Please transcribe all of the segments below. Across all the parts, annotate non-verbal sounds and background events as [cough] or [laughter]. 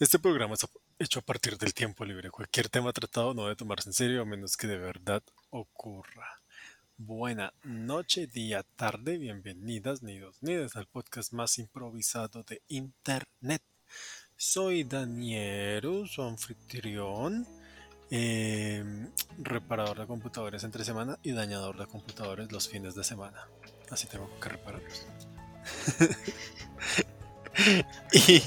Este programa es hecho a partir del tiempo libre. Cualquier tema tratado no debe tomarse en serio a menos que de verdad ocurra. Buena noche, día, tarde, bienvenidas, nidos, nidas al podcast más improvisado de Internet. Soy Daniel, su anfitrión, em, reparador de computadores entre semana y dañador de computadores los fines de semana. Así tengo que repararlos. [laughs] y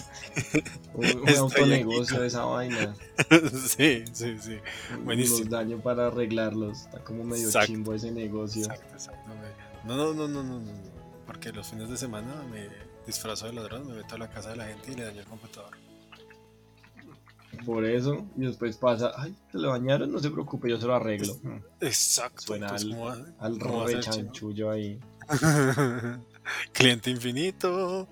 un autonegocio de esa vaina. [laughs] sí, sí, sí. Buenísimo. Los daño para arreglarlos. Está como medio chimbo ese negocio. Exacto, exacto. No, no, no, no, no, no. Porque los fines de semana me disfrazo de ladrón, me meto a la casa de la gente y le daño el computador. Por eso, y después pasa, ay, se lo bañaron, no se preocupe, yo se lo arreglo. Exacto. Suena pues, al, al chanchullo ahí. [laughs] Cliente infinito.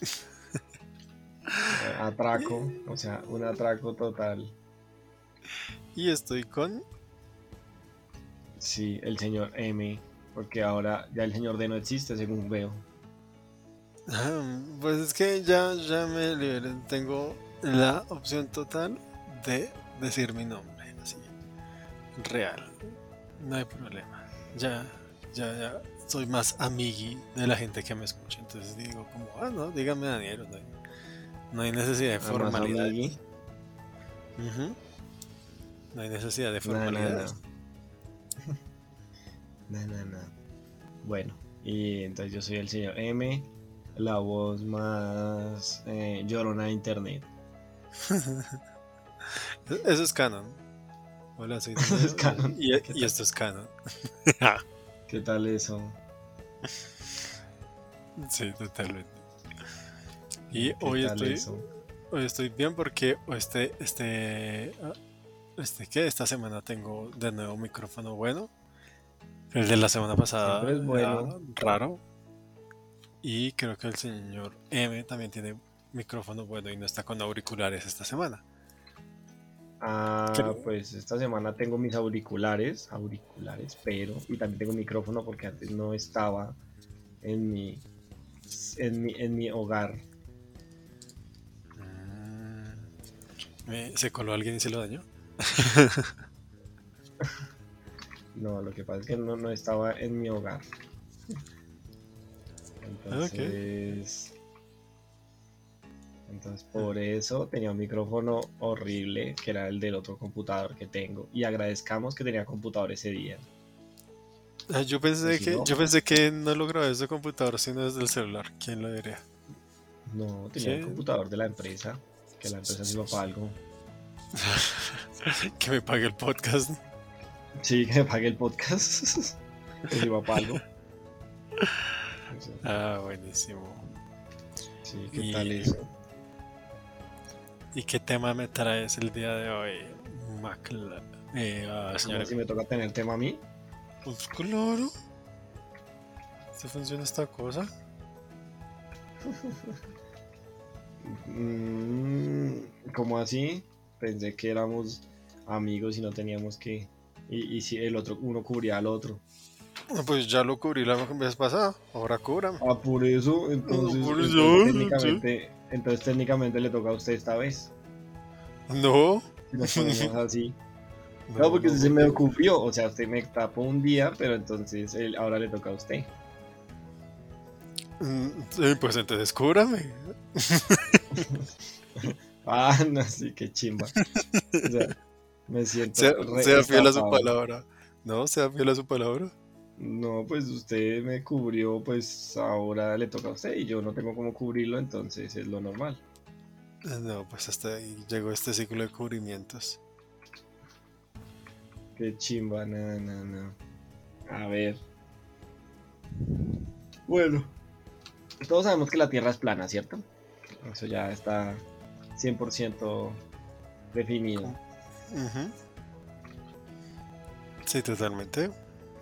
[laughs] Atraco, o sea, un atraco total. Y estoy con. Sí, el señor M, porque ahora ya el señor D no existe, según veo. Ah, pues es que ya, ya me liberé. Tengo la opción total de decir mi nombre, así. Real. No hay problema. Ya, ya, ya soy más amigui de la gente que me escucha. Entonces digo como, ah, no, dígame Daniel, no hay, necesidad de formalidad. No hay necesidad de formalidad. [laughs] No, no, no. Bueno, y entonces yo soy el señor M, la voz más eh, llorona de internet. [laughs] Eso es canon. Hola, soy [laughs] Eso es canon. Y, y esto es canon. ¿Qué tal eso? Sí, totalmente. Y hoy estoy, hoy estoy bien porque este, este, ah, este, ¿qué? Esta semana tengo de nuevo micrófono bueno. El de la semana pasada es bueno. raro. Y creo que el señor M también tiene micrófono bueno y no está con auriculares esta semana. Ah, pues esta semana tengo mis auriculares, auriculares, pero y también tengo micrófono porque antes no estaba en mi en mi, en mi hogar. Mm. ¿Se coló alguien y se lo dañó? [laughs] no, lo que pasa es que no, no estaba en mi hogar. Entonces, entonces por eso tenía un micrófono horrible, que era el del otro computador que tengo. Y agradezcamos que tenía computador ese día. Ah, yo pensé que no, yo pensé que no lo grabé desde el computador, sino desde el celular. ¿Quién lo diría? No, tenía el computador de la empresa. Que la empresa sirva para algo. [laughs] que me pague el podcast. Sí, que me pague el podcast. [laughs] que sirva para algo. Ah, buenísimo. Sí, ¿qué tal eso? ¿Y qué tema me traes el día de hoy, Macla? Eh, uh, si me toca tener tema a mí? Pues claro. ¿Se funciona esta cosa? mm, ¿Cómo así? Pensé que éramos amigos y no teníamos que. Y, y si el otro, uno cubría al otro. Pues ya lo cubrí la vez pasada, ahora cúbrame. Ah, por eso, entonces, por eso, técnicamente, entonces técnicamente le toca a usted esta vez. No. Si [laughs] así. No, porque se me ocurrió, o sea, usted me tapó un día, pero entonces él, ahora le toca a usted. Mm, sí, pues entonces cúbrame. [laughs] ah, no, sí, qué chimba. O sea, me siento. [laughs] Sea, sea fiel a su palabra. ¿No? ¿Sea fiel a su palabra? No, pues usted me cubrió, pues ahora le toca a usted y yo no tengo cómo cubrirlo, entonces es lo normal. No, pues hasta ahí llegó este ciclo de cubrimientos. Qué chimba, no, no, no. A ver. Bueno, todos sabemos que la Tierra es plana, ¿cierto? Eso ya está 100% definido. Sí, totalmente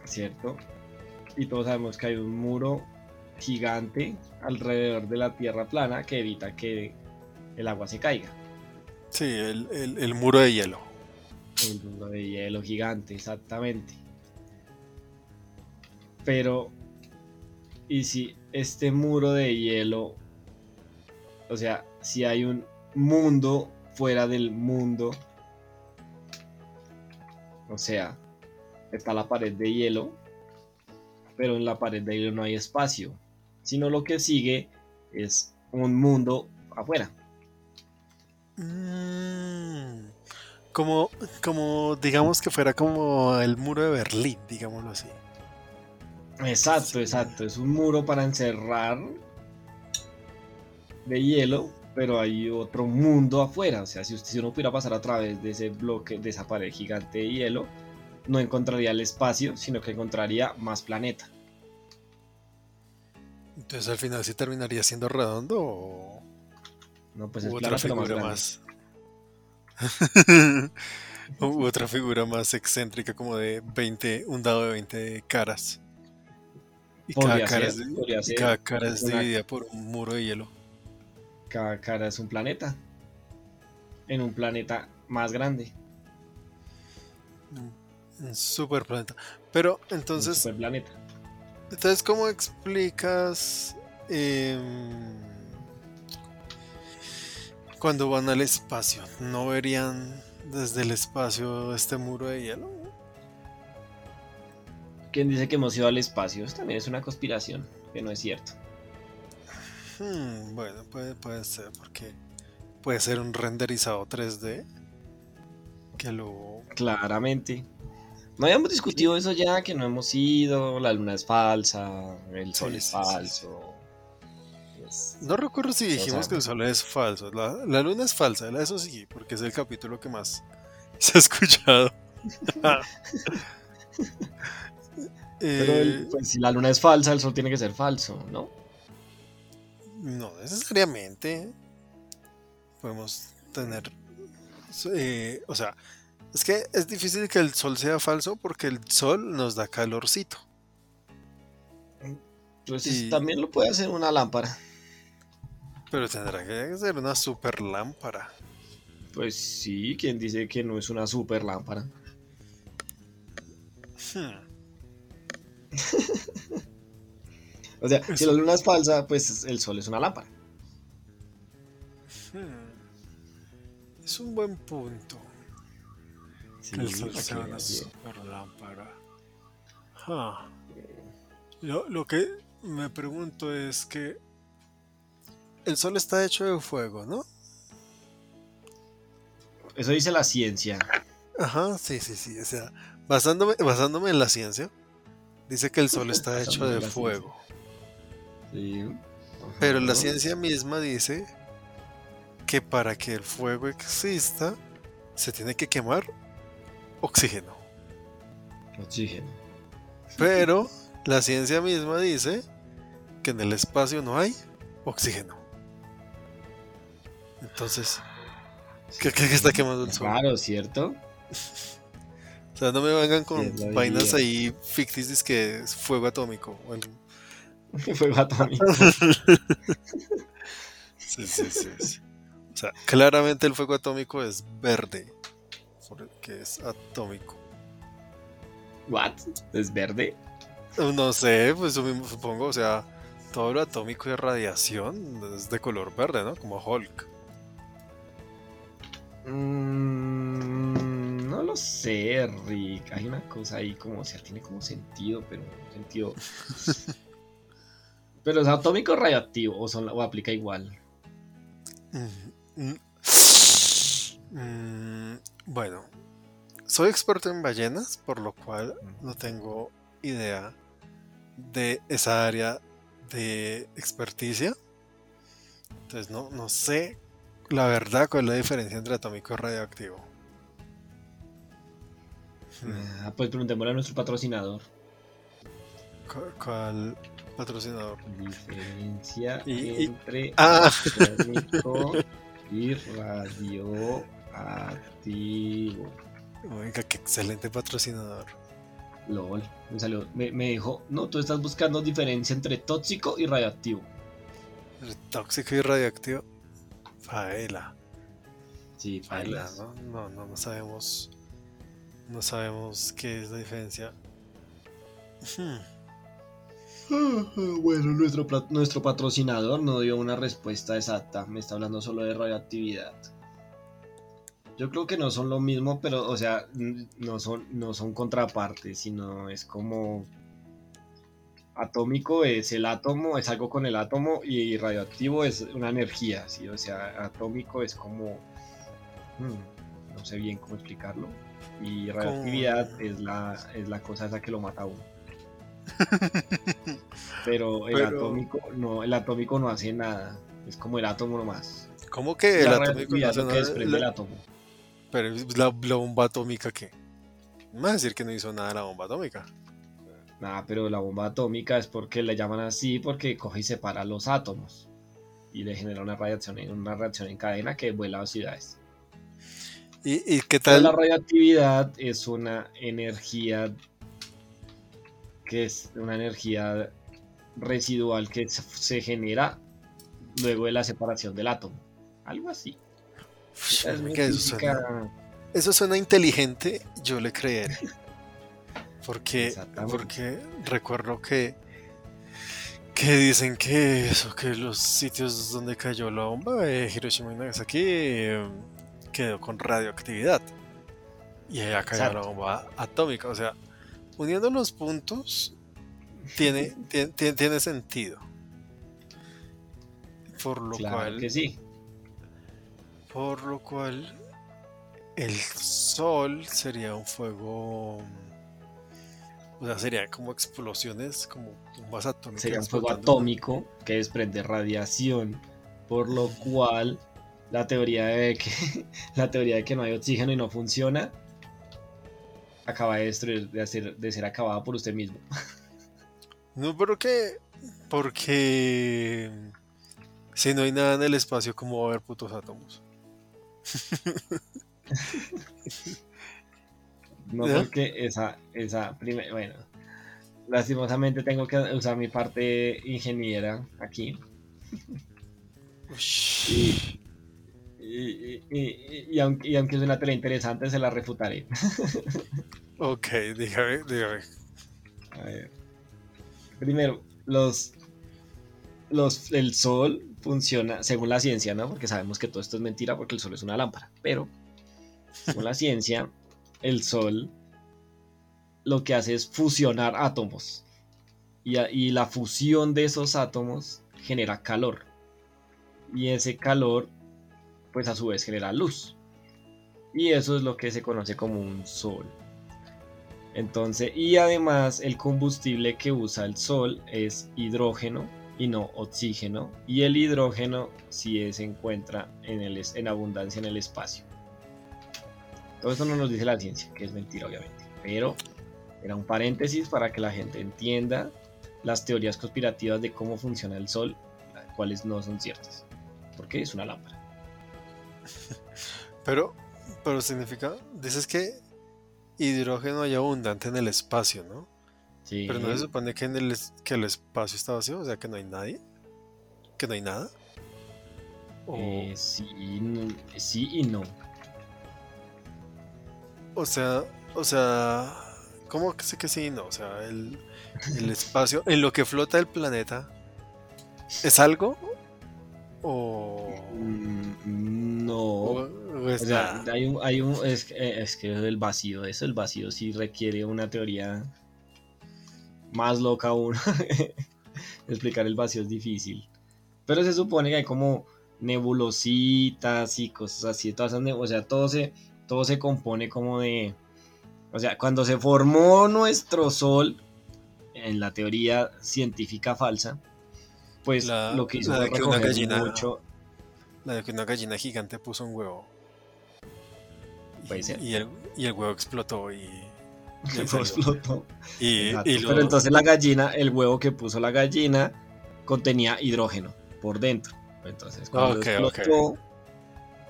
¿cierto? Y todos sabemos que hay un muro gigante alrededor de la tierra plana que evita que el agua se caiga. Sí, el, muro de hielo. El muro de hielo gigante, exactamente. Pero, ¿y si este muro de hielo, o sea, si hay un mundo fuera del mundo. O sea, está la pared de hielo, pero en la pared de hielo no hay espacio, sino lo que sigue es un mundo afuera. Mm, como, como, digamos que fuera como el muro de Berlín, digámoslo así. Exacto, exacto. Es un muro para encerrar de hielo, pero hay otro mundo afuera. O sea, si, usted, si uno pudiera pasar a través de ese bloque, de esa pared gigante de hielo, no encontraría el espacio, sino que encontraría más planeta. Entonces al final sí terminaría siendo redondo o... No, pues es otra figura más. [laughs] otra figura más excéntrica como de 20, un dado de 20 caras. Y cada cara, es, dividida por un muro de hielo. Cada cara es un planeta. En un planeta más grande. Un super planeta. Pero entonces. super planeta. Entonces, ¿cómo explicas em, cuando van al espacio? ¿No verían desde el espacio este muro de hielo? ¿Quién dice que hemos ido al espacio? Eso también es una conspiración, que no es cierto. Hmm, bueno, puede, puede ser, porque puede ser un renderizado 3D que lo... Claramente. No habíamos discutido eso ya, que no hemos ido, la luna es falsa, el sol es falso. no recuerdo si dijimos que el sol es falso. La, luna es falsa, eso sí, porque es el capítulo que más [laughs] se ha escuchado. [laughs] Pero eh, pues, si la luna es falsa, el sol tiene que ser falso, ¿no? No necesariamente. Podemos tener... Eh, o sea, es que es difícil que el sol sea falso porque el sol nos da calorcito. Pues también lo puede hacer una lámpara. Pero tendrá que ser una super lámpara. Pues sí, ¿quién dice que no es una super lámpara? Hmm. [laughs] o sea, si la luna es falsa, pues el sol es una lámpara. Hmm. Es un buen punto lo, que me pregunto es que el sol está hecho de fuego, ¿no? Eso dice la ciencia. Ajá, sí, sí, sí. O sea, basándome, basándome en la ciencia, dice que el sol está [laughs] hecho de fuego. Sí. Pero la ciencia misma dice que para que el fuego exista, se tiene que quemar oxígeno. Oxígeno. Pero la ciencia misma dice que en el espacio no hay oxígeno. Entonces, ¿qué, qué está quemando el sol? Claro, ¿cierto? O sea, no me vengan con vainas ahí ficticias que es fuego atómico. [laughs] fuego atómico. [laughs] sí, sí, sí, O sea, claramente el fuego atómico es verde que es atómico. ¿What? ¿Es verde? No sé, pues supongo, o sea, todo lo atómico y radiación es de color verde, ¿no? Como Hulk. Mm, no lo sé, Rick. Hay una cosa ahí como, o sea, tiene como sentido, pero sentido. [laughs] pero es atómico o radioactivo, o, son, o aplica igual. Mm, mm, bueno, soy experto en ballenas, por lo cual no tengo idea de esa área de experticia. Entonces no, no sé la verdad cuál es la diferencia entre atómico y radioactivo. Ah, pues preguntémosle a nuestro patrocinador. ¿Cuál patrocinador? Diferencia entre ah. atómico y radioactivo. Oiga, qué excelente patrocinador. LOL, me Me, dijo, no, tú estás buscando diferencia entre tóxico y radioactivo. Tóxico y radioactivo. Faela. Sí, faela. ¿no? No, no, sabemos. No sabemos qué es la diferencia. Hmm. [laughs] Bueno, nuestro, nuestro patrocinador no dio una respuesta exacta. Me está hablando solo de radioactividad. Yo creo que no son lo mismo, pero, o sea, no son, no son contrapartes, sino es como atómico es el átomo, es algo con el átomo y radioactivo es una energía, ¿sí? O sea, atómico es como... Hmm, no sé bien cómo explicarlo. Y radioactividad es la, es la cosa esa que lo mata a uno. [laughs] Pero el atómico no, el atómico no hace nada. Es como el átomo nomás. ¿Cómo que el atómico no hace nada? el átomo. Pero la, la bomba atómica qué? No vas a decir que no hizo nada la bomba atómica. Nada, pero la bomba atómica es porque le llaman así porque coge y separa los átomos y le genera una radiación, una reacción en cadena que vuela a ciudades. ¿Y, qué tal? La radioactividad es una energía que es una energía residual que se genera luego de la separación del átomo. Algo así. Eso, suena, inteligente, yo le creeré. Porque, porque recuerdo que, que dicen que eso, que los sitios donde cayó la bomba de Hiroshima y Nagasaki eh, quedó con radioactividad. Y allá cayó la bomba atómica. O sea, uniendo los puntos, [laughs] tiene, tiene, tiene, sentido. Por lo cual. Que sí. Por lo cual. El sol sería un fuego. O sea, sería como explosiones, como bombas atómicas. Sería un fuego atómico que desprende radiación. Por lo cual la teoría de que [laughs] la teoría de que no hay oxígeno y no funciona acaba de destruir, de, hacer, de ser acabada por usted mismo. [laughs] No, pero qué, porque si no hay nada en el espacio, ¿cómo va a haber putos átomos? No, porque esa, esa primera, bueno, lastimosamente tengo que usar mi parte ingeniera aquí. Y, aunque, y aunque es una tele interesante, se la refutaré. [laughs] ok, dígame, dígame. A ver. Primero, los, los, el sol funciona según la ciencia, ¿no? Porque sabemos que todo esto es mentira porque el sol es una lámpara. Pero, según la [laughs] ciencia, el sol lo que hace es fusionar átomos. Y, y la fusión de esos átomos genera calor. Y ese calor pues a su vez genera luz. Y eso es lo que se conoce como un sol. Entonces, y además el combustible que usa el sol es hidrógeno y no oxígeno. Y el hidrógeno sí se encuentra en, el, en abundancia en el espacio. Todo esto no nos dice la ciencia, que es mentira obviamente. Pero era un paréntesis para que la gente entienda las teorías conspirativas de cómo funciona el sol, las cuales no son ciertas. Porque es una lámpara. [laughs] Pero, pero significa, dices que hidrógeno hay abundante en el espacio, ¿no? Sí. Pero no se supone que, en el, que el espacio está vacío, o sea, que no hay nadie, que no hay nada. Eh, sí, sí y no. O sea, o sea, ¿cómo que sé que sí y no? O sea, el, el espacio, en lo que flota el planeta, ¿es algo? ¿O.? Mm, no. hay un, hay un, es, es que el vacío, eso, el vacío sí requiere una teoría más loca aún. [laughs] Explicar el vacío es difícil. Pero se supone que hay como nebulositas y cosas así. Todas o sea, todo se, todo se compone como de. O sea, cuando se formó nuestro Sol, en la teoría científica falsa, pues lo que hizo la de que una gallina, mucho... La de que una gallina gigante puso un huevo. Y, el, y el huevo explotó y. Explotó. Y, Pero entonces la gallina, el huevo que puso la gallina contenía hidrógeno por dentro. Entonces cuando explotó,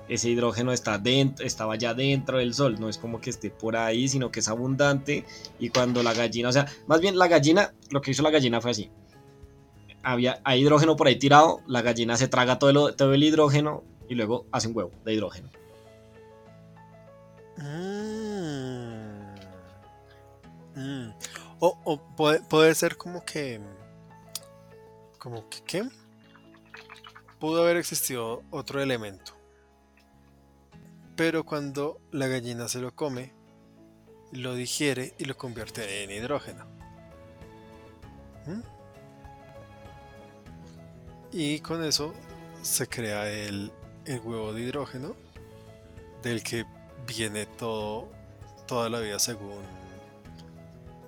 ese hidrógeno está dentro, estaba ya dentro del sol, no es como que esté por ahí, sino que es abundante. Y cuando la gallina, o sea, más bien la gallina, lo que hizo la gallina fue así había, hay hidrógeno por ahí tirado, la gallina se traga todo el, todo el hidrógeno y luego hace un huevo de hidrógeno. Mm. Mm. O, puede, ser como que como que qué pudo haber existido otro elemento. Pero cuando la gallina se lo come, lo digiere y lo convierte en hidrógeno. ¿Mm? Y con eso se crea el, el, huevo de hidrógeno del que viene todo toda la vida según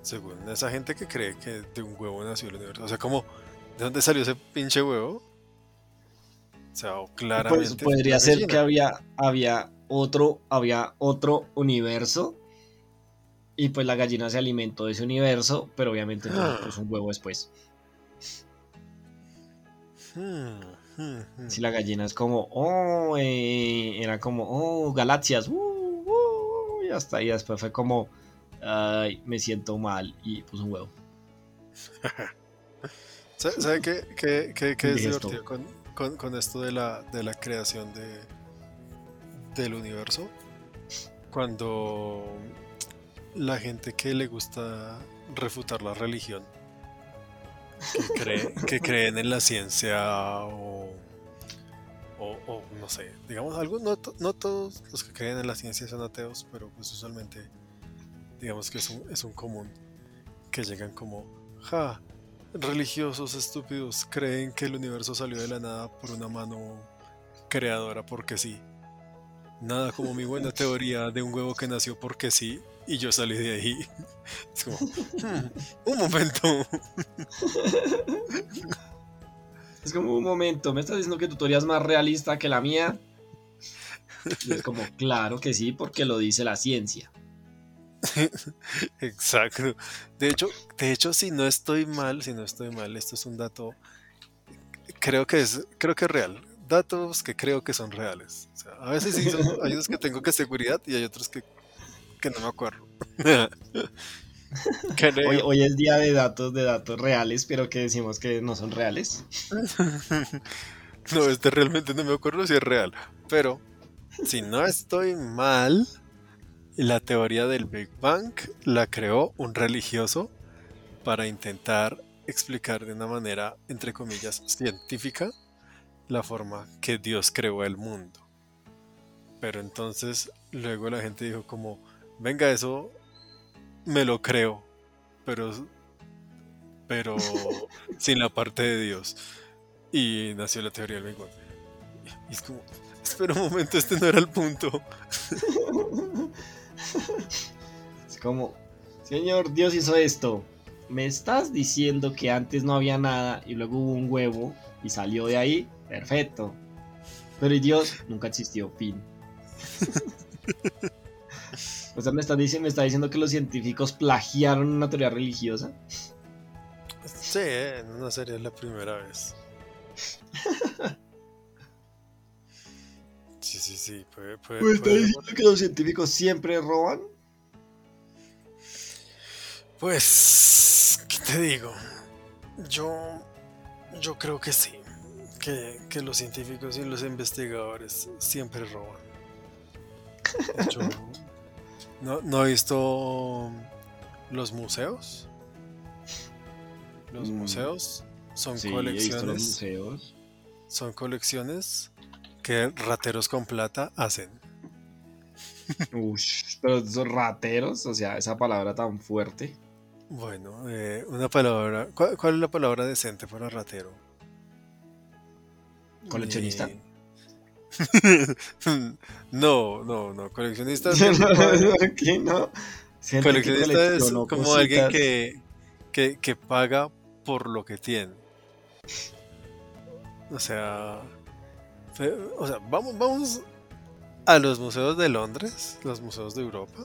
según esa gente que cree que de un huevo nació el universo. O sea, como ¿de dónde salió ese pinche huevo? O sea, Pues claramente podría ser que había, había otro, había otro universo. Y pues la gallina se alimentó de ese universo, pero obviamente entonces Ah. puso un huevo después. Hmm, hmm, hmm. Si la gallina es como, oh, eh, era como, oh, galaxias, uh, uh, y hasta ahí después fue como, ay, me siento mal y puso un huevo. [laughs] ¿Sabe qué, qué- qué- qué es esto. divertido con, con- con esto de la, de la creación de, del universo? Cuando la gente que le gusta refutar la religión, que, cree, que creen en la ciencia o, o, o no sé, digamos, algo, no, no todos los que creen en la ciencia son ateos, pero pues usualmente digamos que es un, es un común que llegan como, ja, religiosos estúpidos creen que el universo salió de la nada por una mano creadora porque sí. Nada como mi buena [laughs] teoría de un huevo que nació porque sí y yo salí de ahí. [laughs] Es como, "Hmm, un momento. [laughs] Es como un momento, ¿me estás diciendo que tu teoría es más realista que la mía? Y es como, claro que sí, porque lo dice la ciencia. [laughs] Exacto. De hecho, de hecho, si no estoy mal, si no estoy mal, esto es un dato. Creo que es, creo que es real. Datos que creo que son reales. O sea, a veces sí son, hay unos que tengo que seguridad y hay otros que, que no me acuerdo. [laughs] Hoy, hoy es día de datos, de datos reales, pero que decimos que no son reales. [laughs] No, este realmente no me acuerdo si es real. Pero, si no estoy mal, la teoría del Big Bang la creó un religioso para intentar explicar de una manera, entre comillas, científica la forma que Dios creó el mundo. Pero entonces luego la gente dijo como, venga, eso me lo creo, pero, pero [laughs] sin la parte de Dios. Y nació la teoría del Big Bang. Y es como, espera un momento, este no era el punto. [laughs] Es como, Señor, Dios hizo esto. ¿Me estás diciendo que antes no había nada y luego hubo un huevo y salió de ahí? Perfecto. Pero ¿y Dios nunca existió, fin. [laughs] o sea, me está, diciendo, me está diciendo que los científicos plagiaron una teoría religiosa. Sí, eh, no sería la primera vez. [laughs] Sí, sí, sí. Puede, puede, ¿Me está diciendo que los científicos siempre roban? Pues, ¿qué te digo? Yo, yo creo que sí. Que, que los científicos y los investigadores siempre roban. [laughs] Yo no, no he visto los museos. Los Mm, museos son Sí, he visto los colecciones. museos. Son colecciones que rateros con plata hacen. [laughs] Ush, pero esos rateros, o sea, esa palabra tan fuerte. Bueno, eh, una palabra. ¿cuál, cuál es la palabra decente para ratero? ¿Coleccionista? Eh, [laughs] no, no, no. Coleccionista es, [laughs] coleccionista es como alguien que, que, que paga por lo que tiene. O sea, o sea, vamos, vamos a los museos de Londres, los museos de Europa,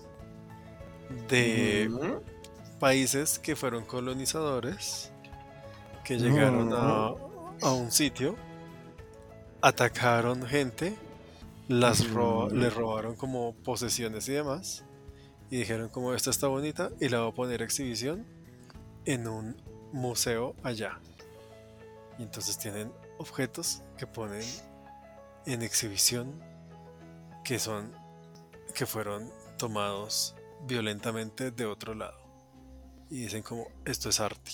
de Ujú. países que fueron colonizadores, que llegaron a, a un sitio, atacaron gente, las ro- Ujú. les robaron como posesiones y demás, y dijeron como esta está bonita y la voy a poner a exhibición en un museo allá. Y entonces tienen objetos que ponen en exhibición que son que fueron tomados violentamente de otro lado y dicen como esto es arte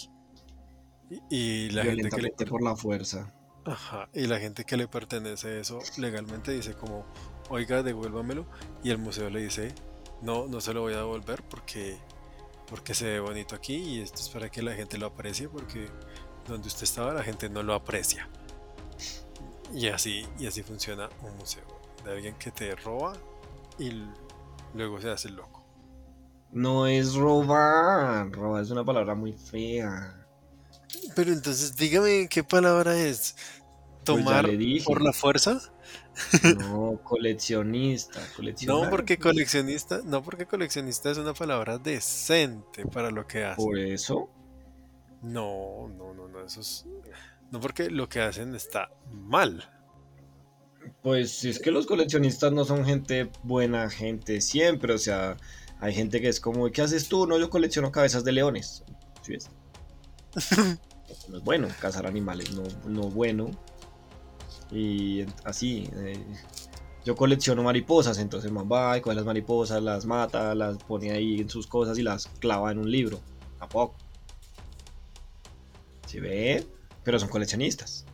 Y, la gente que le por la fuerza. Ajá, y la gente que le pertenece eso legalmente dice como, oiga, devuélvamelo. Y el museo le dice, no, no se lo voy a devolver porque, porque se ve bonito aquí y esto es para que la gente lo aprecie porque donde usted estaba la gente no lo aprecia. Y así, y así funciona un museo. De alguien que te roba y luego se hace loco. No es robar, robar es una palabra muy fea. Pero entonces dígame qué palabra es. Pues ¿Tomar por la fuerza? No, coleccionista, [laughs] No, porque coleccionista, no porque coleccionista es una palabra decente para lo que hace. ¿Por eso? No, no, no, no, eso es. No porque lo que hacen está mal. Pues si es que los coleccionistas no son gente buena, gente siempre, o sea, hay gente que es como, ¿qué haces tú? No, yo colecciono cabezas de leones. ¿Sí ves? [laughs] no es bueno cazar animales, no, no bueno. Y así, eh, yo colecciono mariposas, entonces más va y coge las mariposas, las mata, las pone ahí en sus cosas y las clava en un libro. ¿A poco? ¿Sí ve? Pero son coleccionistas.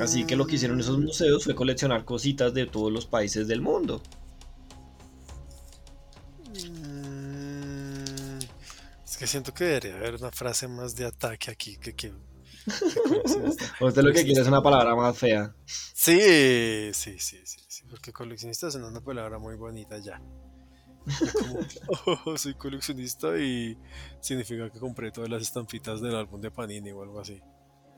Así que lo que hicieron esos museos fue coleccionar cositas de todos los países del mundo. Mm, es que siento que debería haber una frase más de ataque aquí que, que, Usted [laughs] lo que quiere es una palabra más fea. Sí, sí, sí, sí, porque coleccionista es una palabra muy bonita ya. [laughs] oh, soy coleccionista y significa que compré todas las estampitas del álbum de Panini o algo así.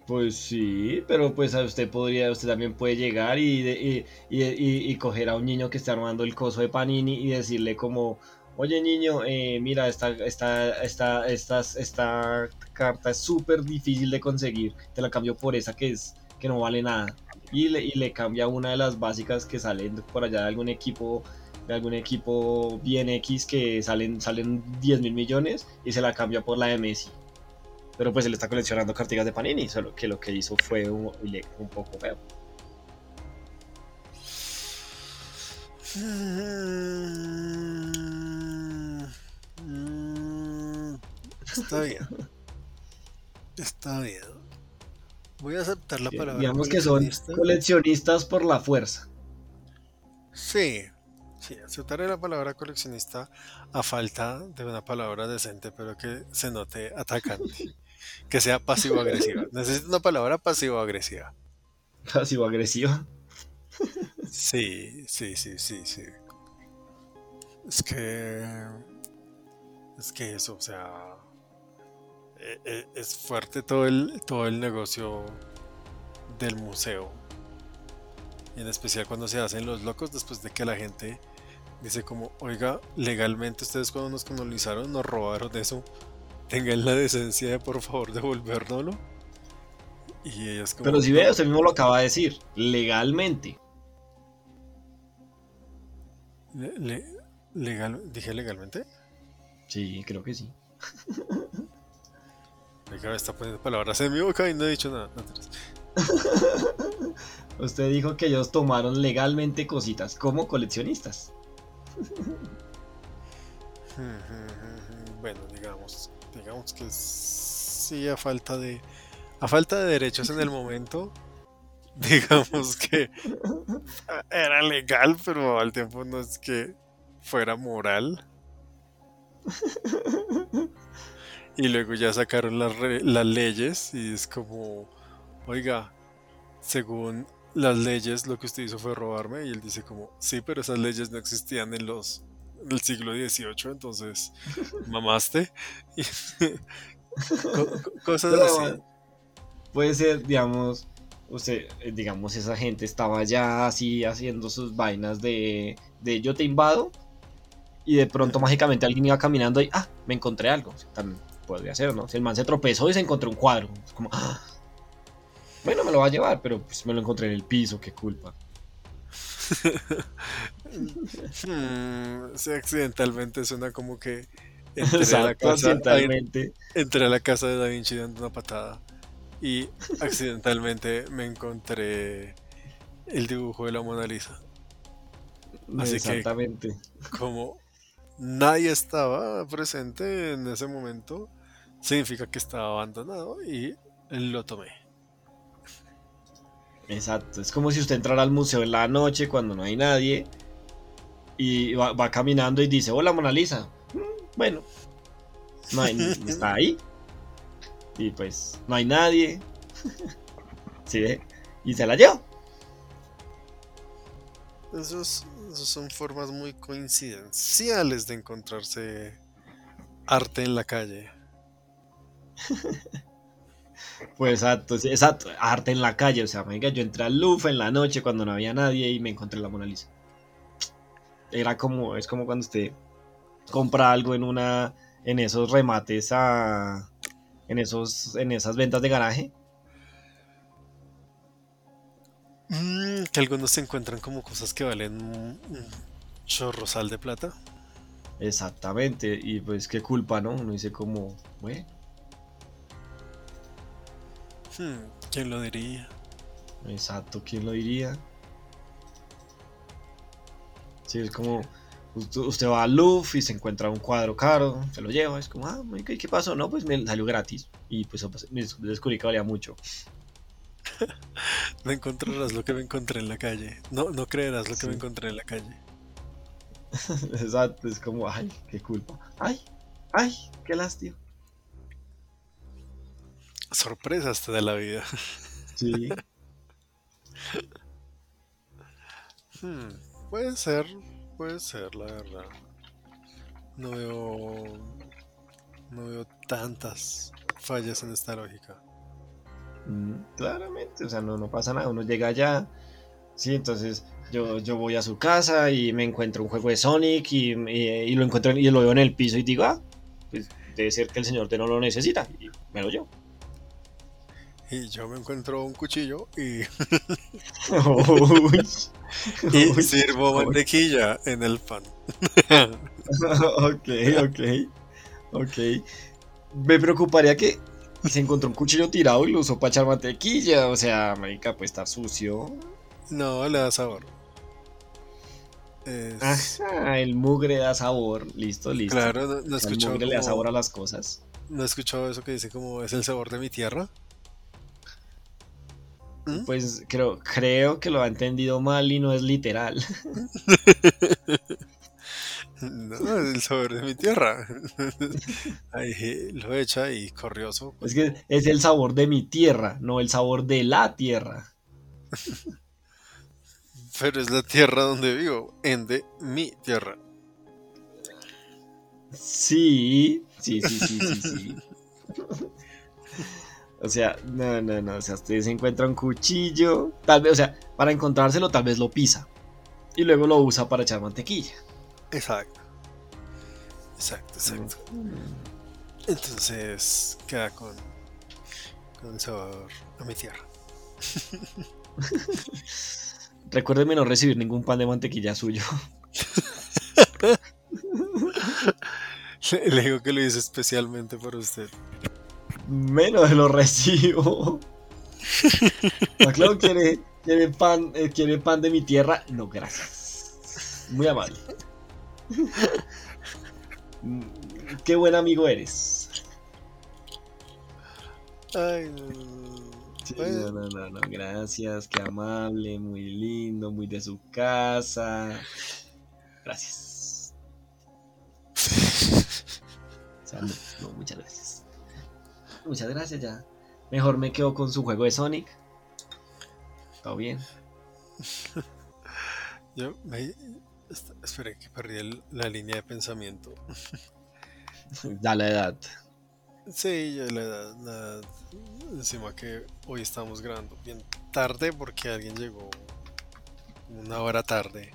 Pues sí, pero pues usted podría, usted también puede llegar y, y, coger a un niño que está armando el coso de Panini y decirle como, oye niño, eh, mira, esta, esta, esta, esta, esta carta es súper difícil de conseguir, te la cambio por esa que es que no vale nada. Y le, y le cambia una de las básicas que salen por allá de algún equipo de algún equipo bien X que salen, salen 10 mil millones y se la cambia por la de Messi. Pero pues él está coleccionando cartigas de Panini, solo que lo que hizo fue un, un poco feo. Está bien. Está bien. Voy a aceptar la palabra. Digamos que son coleccionistas por la fuerza. Sí, Sí, aceptaré la palabra coleccionista a falta de una palabra decente, pero que se note atacante. [laughs] que sea pasivo-agresiva. Necesito una palabra pasivo-agresiva. ¿Pasivo-agresiva? sí, sí, sí, sí, sí. Es que. Es que eso, o sea. E, e, es fuerte todo el, todo el negocio del museo. En especial cuando se hacen los locos después de que la gente Dice como, oiga, legalmente ustedes cuando nos colonizaron nos robaron eso. Tengan la decencia de por favor devolvérnoslo. Y como... Pero si ve, usted mismo lo acaba de decir, legalmente. legal, ¿Dije legalmente? Sí, creo que sí. [laughs] Oiga, está poniendo palabras en mi boca y no he dicho nada. [laughs] Usted dijo que ellos tomaron legalmente cositas como coleccionistas. [laughs] bueno, digamos, digamos que sí a falta de a falta de derechos en el momento, [laughs] digamos que [laughs] era legal, pero al tiempo no es que fuera moral. Y luego ya sacaron las, las leyes y es como, oiga, según las leyes, lo que usted hizo fue robarme. Y él dice como, sí, pero esas leyes no existían en los el siglo XVIII, entonces [laughs] mamaste. [laughs] Cosas así. Puede ser, digamos, usted, eh, digamos, esa gente estaba ya así haciendo sus vainas de, de yo te invado y de pronto mágicamente alguien iba caminando y, ah, me encontré algo. también podría ser, ¿no? Si el man se tropezó y se encontró un cuadro, es como, ah, bueno, me lo va a llevar, pero pues me lo encontré en el piso, qué culpa. hmm, accidentalmente suena como que entré a la casa, entré a la casa de Da Vinci dando una patada y accidentalmente me encontré el dibujo de la Mona Lisa. Así Exactamente. Que, como nadie estaba presente en ese momento, significa que estaba abandonado y lo tomé. Exacto, es como si usted entrara al museo en la noche cuando no hay nadie y va, caminando y dice, hola Mona Lisa. Mm, bueno, no hay, [laughs] está ahí. Y pues no hay nadie. [laughs] ¿Sí Y se la lleva. Esos, son formas muy coincidenciales de encontrarse arte en la calle. [laughs] Pues exacto, exacto, arte en la calle, o sea, yo entré al Louvre en la noche cuando no había nadie y me encontré la Mona Lisa. Era como, es como cuando usted compra algo en una, en esos remates a, en esos, en esas ventas de garaje. Mm, que algunos se encuentran como cosas que valen un chorrosal de plata. Exactamente, y pues qué culpa, ¿no? Uno dice como, bueno. Hmm, ¿Quién lo diría? Exacto, ¿quién lo diría? Sí, es como, usted va al Louvre y se encuentra un cuadro caro, se lo lleva, es como, ah, ¿qué pasó? No, pues me salió gratis. Y pues descubrí que valía mucho. [laughs] no encontrarás lo que me encontré en la calle. No, no creerás lo que me encontré en la calle. [laughs] Exacto, es como, ay, qué culpa. Ay, ay, qué lástima. Sorpresas de la vida. Sí. [laughs] Hmm, puede ser, puede ser, la verdad. No veo. No veo tantas fallas en esta lógica. Mm, claramente, o sea, no, no pasa nada. Uno llega allá, sí, entonces yo, yo voy a su casa y me encuentro un juego de Sonic y, lo encuentro y lo veo en el piso y digo, ah, pues debe ser que el señor te no lo necesita y me lo llevo. Y yo me encuentro un cuchillo y, [laughs] y sirvo mantequilla en el pan. [laughs] ok, ok, ok. Me preocuparía que se encontró un cuchillo tirado y lo usó para echar mantequilla. O sea, marica, pues está sucio. No, le da sabor. el mugre da sabor. Listo, listo. Claro, no, no El mugre le da sabor a las cosas. ¿No he escuchado eso que dice como es el sabor de mi tierra? ¿Mm? Pues creo, creo que lo ha entendido mal y no es literal. [laughs] no, es el sabor de mi tierra. [laughs] Ahí lo echa y corrioso. Es que es el sabor de mi tierra, no el sabor de la tierra. [laughs] Pero es la tierra donde vivo, en de mi tierra. Sí, sí, sí, sí, sí, sí. O sea, no, no, no. O sea, usted se encuentra un cuchillo. Tal vez, o sea, para encontrárselo, tal vez lo pisa. Y luego lo usa para echar mantequilla. Exacto. Exacto, exacto. Entonces, queda con, con el sabor a mi tierra. [laughs] Recuérdeme no recibir ningún pan de mantequilla suyo. [laughs] le digo que lo hice especialmente por usted menos lo recibo. [laughs] claro quiere, quiere, pan, eh, quiere pan de mi tierra. No, gracias. Muy amable. Qué buen amigo eres. Ay, no, no, no, no, gracias, qué amable, muy lindo, muy de su casa. Gracias. [laughs] no, muchas gracias muchas gracias, ya. Mejor me quedo con su juego de Sonic. Todo bien. [laughs] Yo me... Esperé que perdí la línea de pensamiento. [laughs] Da la edad. Sí, ya la edad, Encima que hoy estamos grabando bien tarde porque alguien llegó una hora tarde.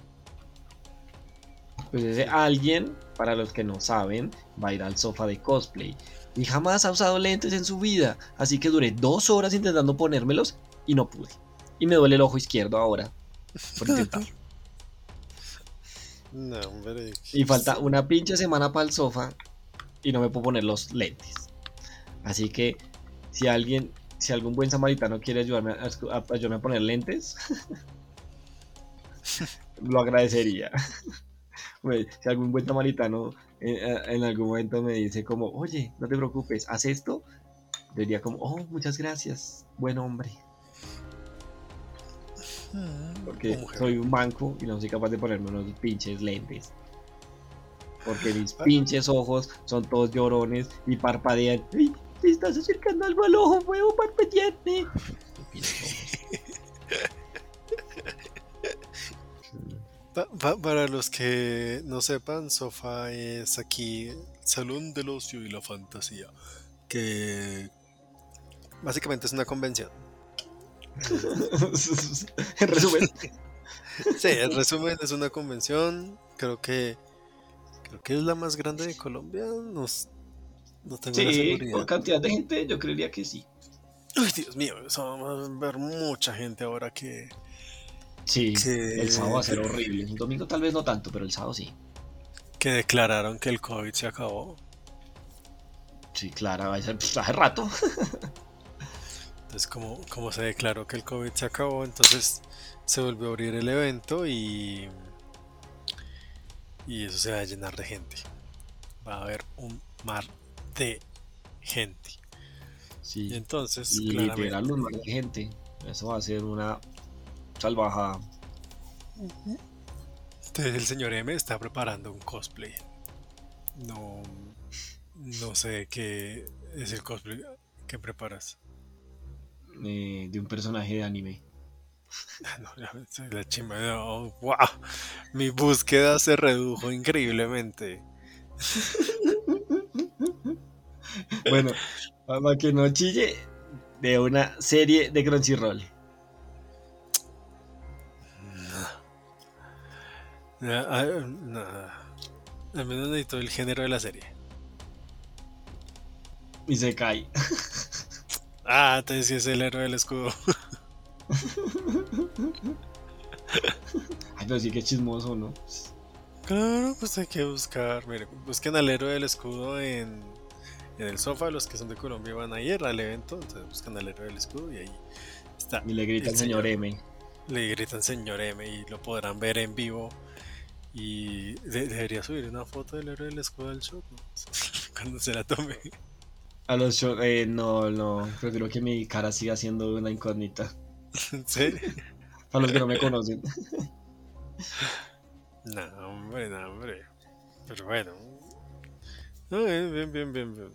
Pues ese alguien, para los que no saben, va a ir al sofá de cosplay y jamás ha usado lentes en su vida, así que duré dos horas intentando ponérmelos y no pude. Y me duele el ojo izquierdo ahora por [laughs] intentar. No, hombre. Y falta una pinche semana para el sofá y no me puedo poner los lentes. Así que si alguien, si algún buen samaritano quiere ayudarme a, ayudarme a poner lentes, [laughs] lo agradecería. [laughs] si algún buen samaritano en, algún momento me dice como, oye, no te preocupes, haz esto, diría como, oh, muchas gracias, buen hombre. Porque soy un banco y no soy capaz de ponerme unos pinches lentes. Porque mis ah. pinches ojos son todos llorones y parpadean. ¡Ay, te estás acercando algo al ojo! [laughs] Para los que no sepan, Sofá es aquí Salón del Ocio y la Fantasía, que básicamente es una convención. [laughs] en resumen. Sí, en resumen es una convención, creo que creo que es la más grande de Colombia, no, tengo sí, por cantidad de gente yo creería que sí. Ay, Dios mío, vamos a ver mucha gente ahora que Sí, el sábado va a ser horrible. El domingo tal vez no tanto, pero el sábado sí. Que declararon que el COVID se acabó. Sí, claro, va a ser pues, hace rato. [laughs] entonces, como, como se declaró que el COVID se acabó, entonces se volvió a abrir el evento y. Y eso se va a llenar de gente. Va a haber un mar de gente. Sí. Y entonces. Literal, un mar de gente. Eso va a ser una salvajada. Entonces el señor M está preparando un cosplay. No, no sé qué es el cosplay que preparas. Eh, de un personaje de anime. No, la chima, wow. Mi búsqueda se redujo increíblemente. [laughs] bueno, para que no chille, de una serie de Crunchyroll. No, Al menos necesito el género de la serie. Y se cae. Ah, entonces sí es el héroe del escudo. Ay, pero sí que chismoso, ¿no? Claro, pues hay que buscar. Miren, busquen al héroe del escudo en, en el sofá. Los que son de Colombia van a ir al evento. Entonces buscan al héroe del escudo y ahí está. Y le gritan señor M. Le gritan señor M y lo podrán ver en vivo y debería subir una foto del héroe del escudo del show [laughs] cuando se la tome. A los shows, eh, no, no, prefiero que mi cara siga siendo una incógnita. [laughs] ¿Sí? Para los que no me conocen. [laughs] no, hombre, no, hombre. Pero bueno. bien, bien, bien, bien.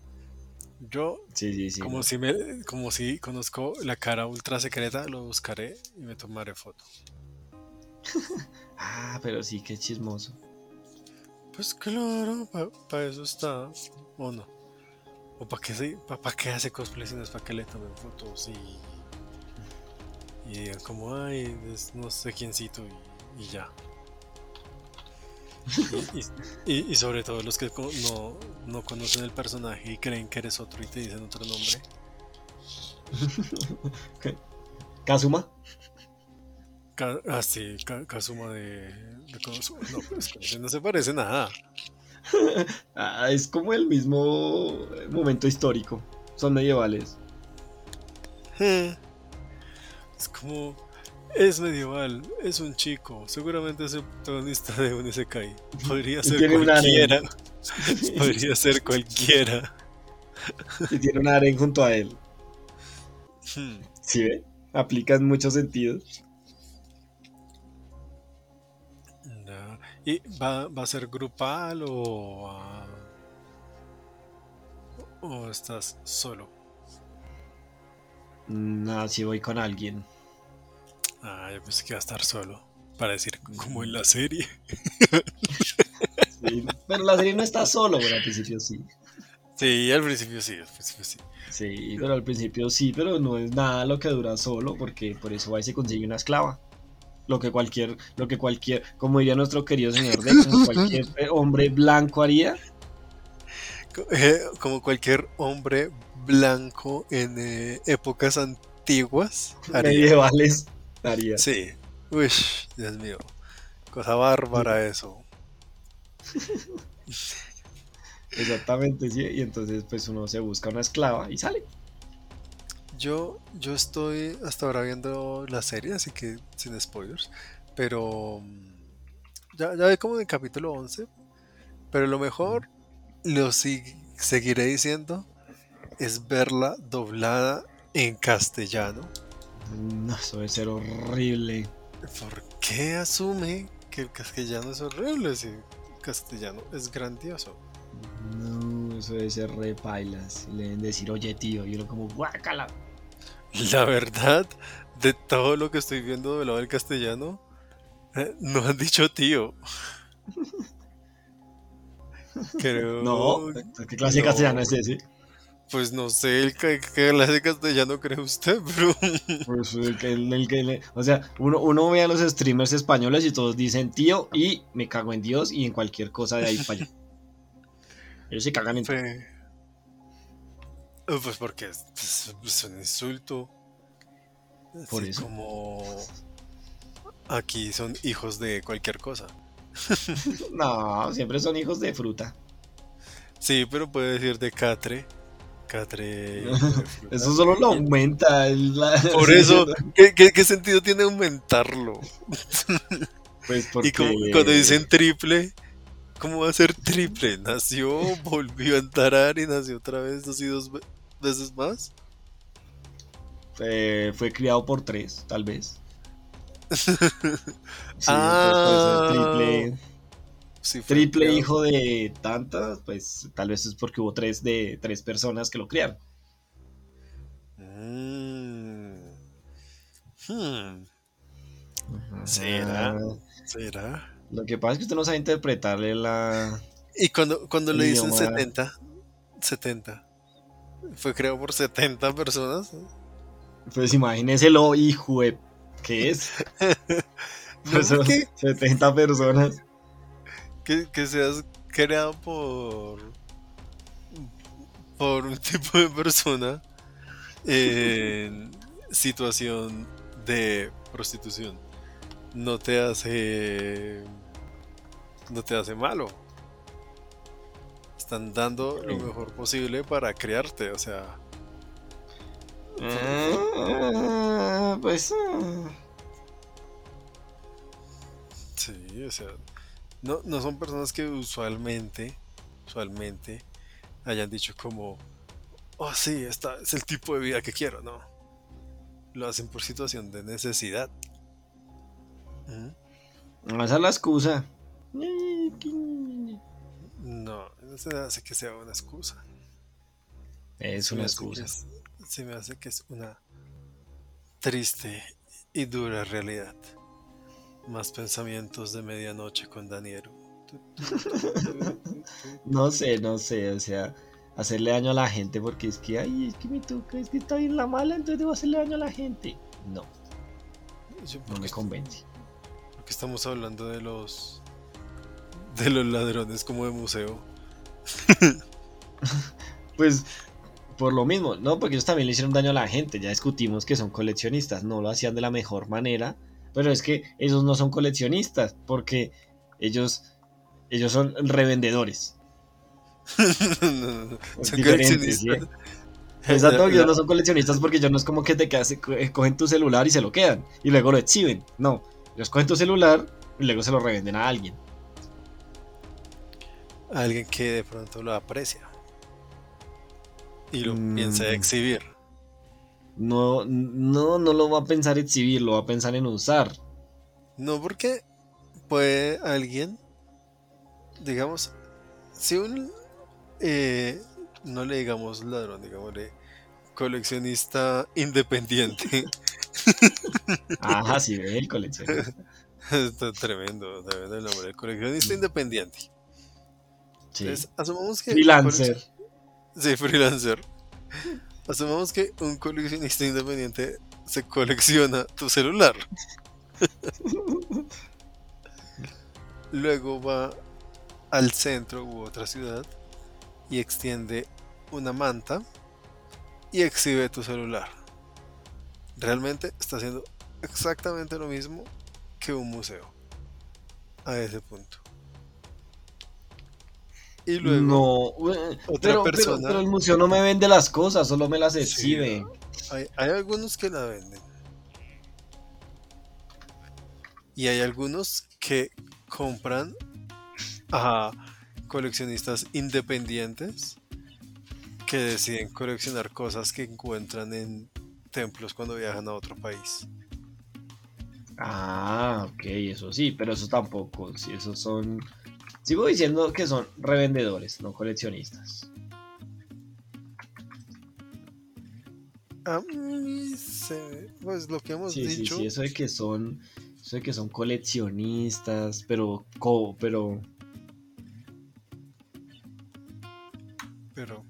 Yo, sí, sí, sí, como, si me, como si conozco la cara ultra secreta, lo buscaré y me tomaré foto. Ah, pero sí, qué chismoso. Pues claro, para eso está. ¿O no? ¿O para qué, pa, qué hace cosplay si no es para que le tomen fotos y. Y digan como, ay, no sé quiéncito y, y ya. y, y, sobre todo los que no, no conocen el personaje y creen que eres otro y te dicen otro nombre. [laughs] ¿Kazuma? Ah, sí, Kazuma de, No, pues no se parece nada. ah, es como el mismo momento histórico. Son medievales. Es como. Es medieval, es un chico, seguramente es el protagonista de un SKI. Podría ser cualquiera. [laughs] Podría ser cualquiera. Y tiene un aren junto a él. Hmm. ¿Sí ve? Aplica en muchos sentidos. ¿Y va, va a ser grupal o, o estás solo? No, si voy con alguien. Ah, yo pensé que iba a estar solo. Para decir, como en la serie. sí, pero la serie no está solo, pero al principio sí. Sí, al principio sí, al principio sí. Sí, pero al principio sí, pero no es nada lo que dura solo, porque por eso ahí se consigue una esclava lo que cualquier, lo que cualquier, como diría nuestro querido señor Dex, [laughs] cualquier hombre blanco haría. Eh, como cualquier hombre blanco en eh, épocas antiguas. Medievales haría. Sí. Uy, Dios mío. Cosa bárbara eso. [laughs] Exactamente, sí. Y entonces pues uno se busca una esclava y sale. Yo, yo estoy hasta ahora viendo la serie, así que sin spoilers. Pero mm, ya, ya ve como en el capítulo 11. Pero lo mejor lo seguiré diciendo, es verla doblada en castellano. No, eso debe ser horrible. ¿Por qué asume que el castellano es horrible si el castellano es grandioso? No, eso debe ser re pailas. Le deben decir, oye tío, y uno como, guácala. La verdad, de todo lo que estoy viendo del lado del castellano, eh, no han dicho tío. [laughs] Creo. No, ¿qué clase de castellano es ese? Pues no sé qué clase de castellano cree usted, [laughs] pero. Pues el que, el que o sea, uno, uno ve a los streamers españoles y todos dicen tío y me cago en Dios y en cualquier cosa de ahí para allá. [laughs] Ellos se cagan en todo. Pues porque es, un insulto. Por eso. Como aquí son hijos de cualquier cosa. [laughs] no, siempre son hijos de fruta. Sí, pero puede decir de catre. Catre. [laughs] eso solo lo aumenta. [laughs] Por eso, ¿qué, sentido tiene aumentarlo? Pues porque... Y cuando dicen triple, ¿cómo va a ser triple? Nació, volvió a entrar y nació otra vez, así dos veces más. Eh, fue criado por tres, tal vez. [laughs] ah, triple, triple hijo de tantas, pues tal vez es porque hubo tres de tres personas que lo criaron. Mm. Hmm. ¿Será? ¿Será? Lo que pasa es que usted no sabe interpretarle la. Y cuando, cuando le dicen 70, 70, fue creado por 70 personas. Pues imagínese lo hijo de ¿Qué es? [laughs] No, 70 personas. Que, que seas creado por. por un [laughs] tipo de persona en situación de prostitución. No te hace. No te hace malo. Están dando lo mejor posible para criarte, o sea Ah, pues. Ah. Sí, o sea. No, no son personas que usualmente, usualmente, hayan dicho como, oh sí, esta es el tipo de vida que quiero, no. Lo hacen por situación de necesidad. No, esa es la excusa. No, no se hace que sea una excusa. Es una excusa se me hace que es una triste y dura realidad. Más pensamientos de medianoche con Daniel. [laughs] no sé, no sé, o sea, hacerle daño a la gente porque es que, ay, es que me toca, es que está en la mala, entonces debo hacerle daño a la gente. No, no me convence. Porque estamos hablando de los de los ladrones como de museo. [laughs] pues por lo mismo, no, porque ellos también le hicieron daño a la gente, ya discutimos que son coleccionistas, no lo hacían de la mejor manera, pero es que ellos no son coleccionistas, porque ellos, ellos son revendedores. [laughs] son coleccionistas. Exacto, [laughs] ellos no son coleccionistas porque ellos no es como que te eh, cogen tu celular y se lo quedan y luego lo exhiben. No, ellos cogen tu celular y luego se lo revenden a alguien. A alguien que de pronto lo aprecia y lo piensa mm. exhibir. No, no, no lo va a pensar exhibir, lo va a pensar en usar. No, porque puede alguien, digamos, si un, eh, no le digamos ladrón, digámosle coleccionista independiente. [laughs] Ajá, sí, el coleccionista. [laughs] Está tremendo, tremendo el nombre, el coleccionista independiente. Sí. asumamos que... Freelancer. Sí, freelancer. Asumamos que un coleccionista independiente se colecciona tu celular. [laughs] Luego va al centro u otra ciudad y extiende una manta y exhibe tu celular. Realmente está haciendo exactamente lo mismo que un museo. A ese punto. Y luego. No, otra persona. Pero, el museo no me vende las cosas, solo me las exhibe. hay, algunos que la venden. Y hay algunos que compran. Ajá. coleccionistas independientes que deciden coleccionar cosas que encuentran en templos cuando viajan a otro país. Ah, ok, eso sí, pero eso tampoco, sí, esos son... Sigo diciendo que son revendedores, no coleccionistas. A mí se... Pues lo que hemos dicho... Sí, sí, eso de que son... Eso de que son coleccionistas, pero... Co, pero... Pero...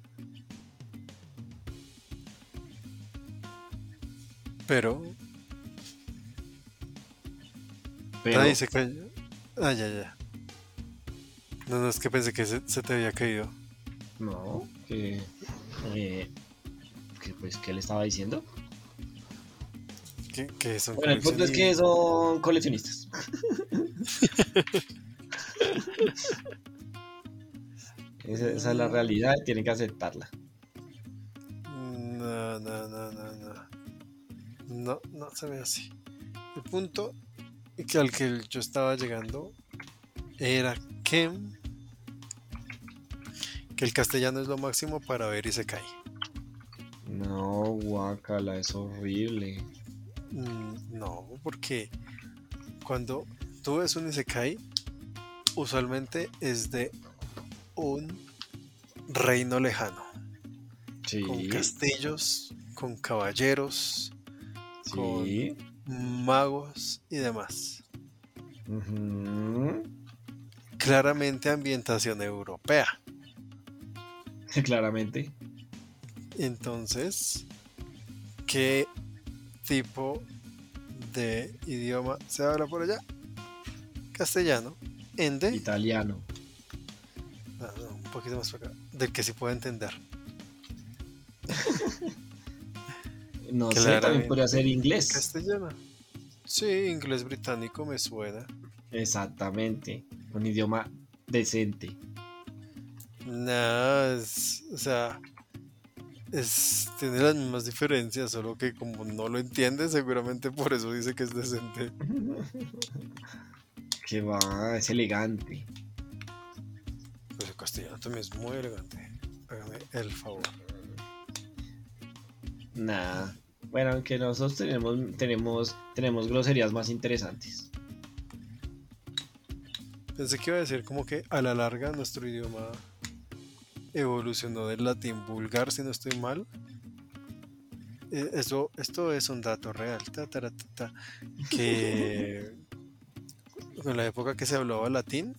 Pero... pero... Ahí se cayó. Ah, ya, ya. No, no, es que pensé que se, se te había caído. No, que... Eh, que pues, ¿qué le estaba diciendo? Que, que son Bueno, el punto es que son coleccionistas. [laughs] esa, esa es la realidad tienen que aceptarla. No, no, no, no, no. No, no se ve así. El punto que al que yo estaba llegando era que que el castellano es lo máximo para ver y se cae. No, guacala, es horrible. Mm, No, porque cuando tú ves un Isekai, usualmente es de un reino lejano, Sí, con castillos, con caballeros, sí. magos y demás. Claramente ambientación europea. [laughs] Claramente. Entonces, ¿qué tipo de idioma se habla por allá? Castellano. Ende. Italiano. No, no, un poquito más para acá. Del que sí puedo entender. [laughs] No sé, también podría ser inglés. Castellano. Sí, inglés británico me suena. Exactamente. Un idioma decente. No, es, o sea, es, tiene las mismas diferencias, solo que como no lo entiende, seguramente por eso dice que es decente. [laughs] Que va, es elegante. Pues el castellano también es muy elegante. Hágame el favor. Nah. Bueno, aunque nosotros tenemos, tenemos, tenemos groserías más interesantes. Pensé que iba a decir como que a la larga nuestro idioma evolucionó del latín vulgar, si no estoy mal. Eh, esto es un dato real, ta, ta, ta, ta, ta, que [laughs] en la época que se hablaba latín,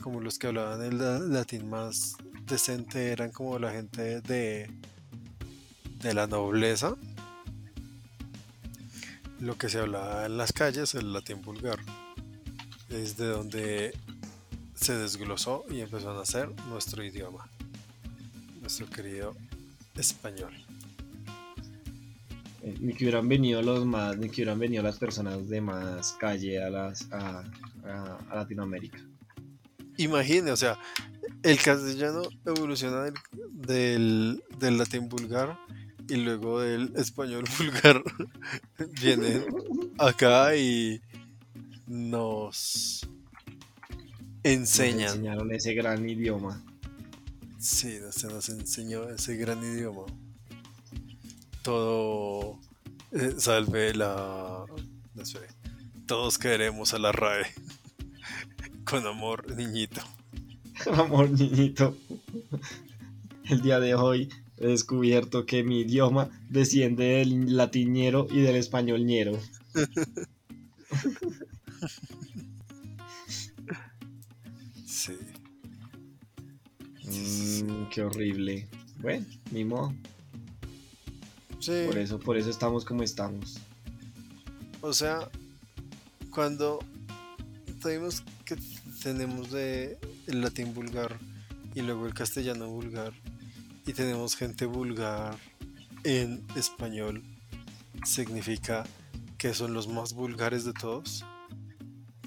como los que hablaban el la- latín más decente eran como la gente de, de la nobleza, lo que se hablaba en las calles, el latín vulgar es de donde se desglosó y empezó a nacer nuestro idioma, nuestro querido español. Eh, Ni que hubieran venido los más, ni que hubieran venido las personas de más calle a las a, a- a Latinoamérica. Imagine, o sea, el castellano evoluciona del, del, del latín vulgar y luego del español [laughs] vulgar vienen acá y nos Nos enseñaron ese gran idioma. Sí, se nos enseñó ese gran idioma. Todo eh, salve la. no sé, todos queremos a la RAE. [laughs] Con amor, niñito. Amor, niñito. El día de hoy he descubierto que mi idioma desciende del latiñero y del españolñero. [laughs] Mm, qué horrible. Bueno, ni modo. Sí. Por eso, por eso estamos como estamos. O sea, cuando tenemos que tenemos de el latín vulgar y luego el castellano vulgar y tenemos gente vulgar en español, significa que son los más vulgares de todos.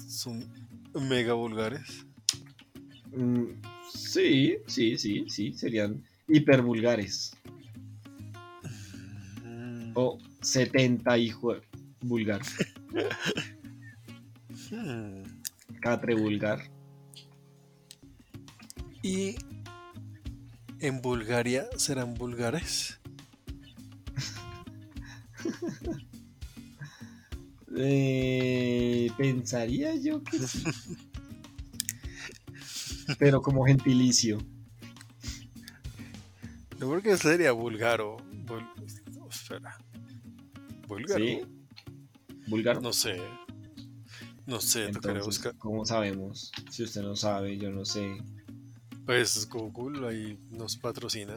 Son mega vulgares. Mm, sí, sí, sí, sí. Serían hipervulgares. O 70 hijo vulgar. Hmm. Catre vulgar. ¿Y en Bulgaria serán vulgares? [laughs] Eh, pensaría yo que sí. [laughs] Pero como gentilicio. Yo creo que sería búlgaro. espera. ¿Búlgaro? ¿Sí? ¿Búlgaro? No sé. No sé, Entonces, buscar. ¿Cómo sabemos? Si usted no sabe, yo no sé. Pues Google ahí nos patrocina.